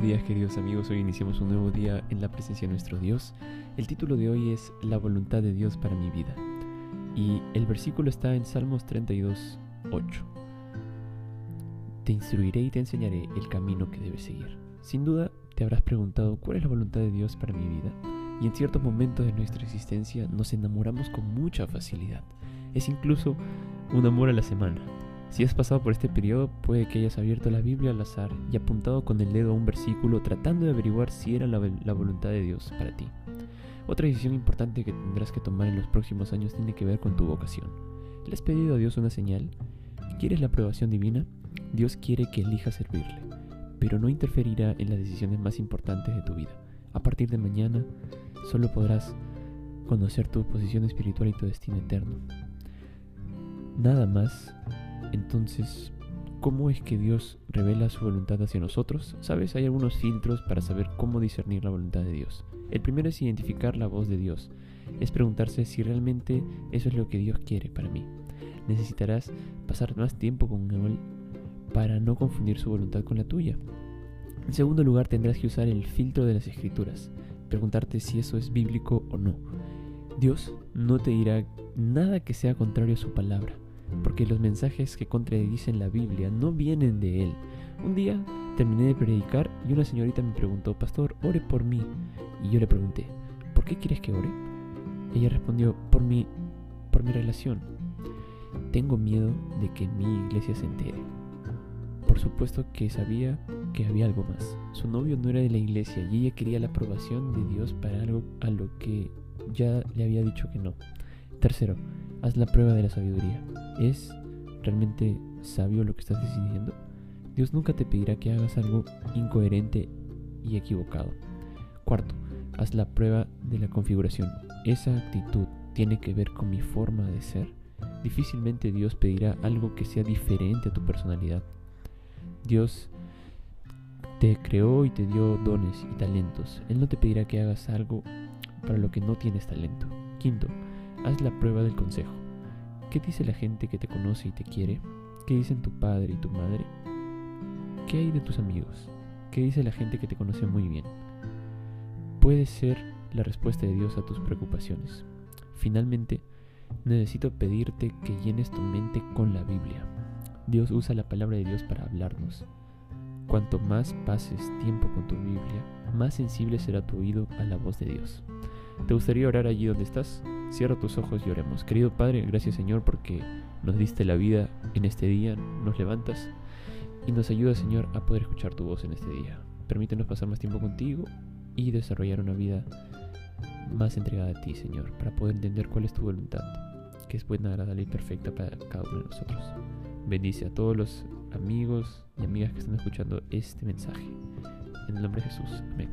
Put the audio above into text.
días queridos amigos, hoy iniciamos un nuevo día en la presencia de nuestro Dios. El título de hoy es La voluntad de Dios para mi vida. Y el versículo está en Salmos 32, 8. Te instruiré y te enseñaré el camino que debes seguir. Sin duda te habrás preguntado cuál es la voluntad de Dios para mi vida. Y en ciertos momentos de nuestra existencia nos enamoramos con mucha facilidad. Es incluso un amor a la semana si has pasado por este periodo, puede que hayas abierto la Biblia al azar y apuntado con el dedo a un versículo tratando de averiguar si era la, voluntad de Dios para ti. Otra decisión importante que tendrás que tomar en los próximos años tiene que ver con tu vocación. ¿Le has pedido a Dios una señal? ¿Quieres la aprobación divina? Dios quiere que elijas servirle, pero no interferirá en las decisiones más importantes de tu vida. A partir de mañana, solo podrás conocer tu posición espiritual y tu destino eterno. Nada más entonces, ¿cómo es que Dios revela su voluntad hacia nosotros? Sabes, hay algunos filtros para saber cómo discernir la voluntad de Dios. El primero es identificar la voz de Dios. Es preguntarse si realmente eso es lo que Dios quiere para mí. Necesitarás pasar más tiempo con Él para no confundir su voluntad con la tuya. En segundo lugar, tendrás que usar el filtro de las escrituras. Preguntarte si eso es bíblico o no. Dios no te dirá nada que sea contrario a su palabra porque los mensajes que contradicen la Biblia no vienen de él. Un día terminé de predicar y una señorita me preguntó, Pastor, ore por mí. Y yo le pregunté, ¿por qué quieres que ore? Ella respondió, por mi, por mi relación. Tengo miedo de que mi iglesia se entere. Por supuesto que sabía que había algo más. Su novio no era de la iglesia y ella quería la aprobación de Dios para algo a lo que ya le había dicho que no. Tercero, haz la prueba de la sabiduría. ¿Es realmente sabio lo que estás decidiendo? Dios nunca te pedirá que hagas algo incoherente y equivocado. Cuarto, haz la prueba de la configuración. ¿Esa actitud tiene que ver con mi forma de ser? Difícilmente Dios pedirá algo que sea diferente a tu personalidad. Dios te creó y te dio dones y talentos. Él no te pedirá que hagas algo para lo que no tienes talento. Quinto, haz la prueba del consejo. ¿Qué dice la gente que te conoce y te quiere? ¿Qué dicen tu padre y tu madre? ¿Qué hay de tus amigos? ¿Qué dice la gente que te conoce muy bien? Puede ser la respuesta de Dios a tus preocupaciones. Finalmente, necesito pedirte que llenes tu mente con la Biblia. Dios usa la palabra de Dios para hablarnos. Cuanto más pases tiempo con tu Biblia, más sensible será tu oído a la voz de Dios. ¿Te gustaría orar allí donde estás? Cierra tus ojos y oremos. Querido Padre, gracias Señor porque nos diste la vida en este día, nos levantas y nos ayuda Señor a poder escuchar tu voz en este día. Permítenos pasar más tiempo contigo y desarrollar una vida más entregada a ti Señor, para poder entender cuál es tu voluntad, que es buena, agradable y perfecta para cada uno de nosotros. Bendice a todos los amigos y amigas que están escuchando este mensaje. En el nombre de Jesús. Amén.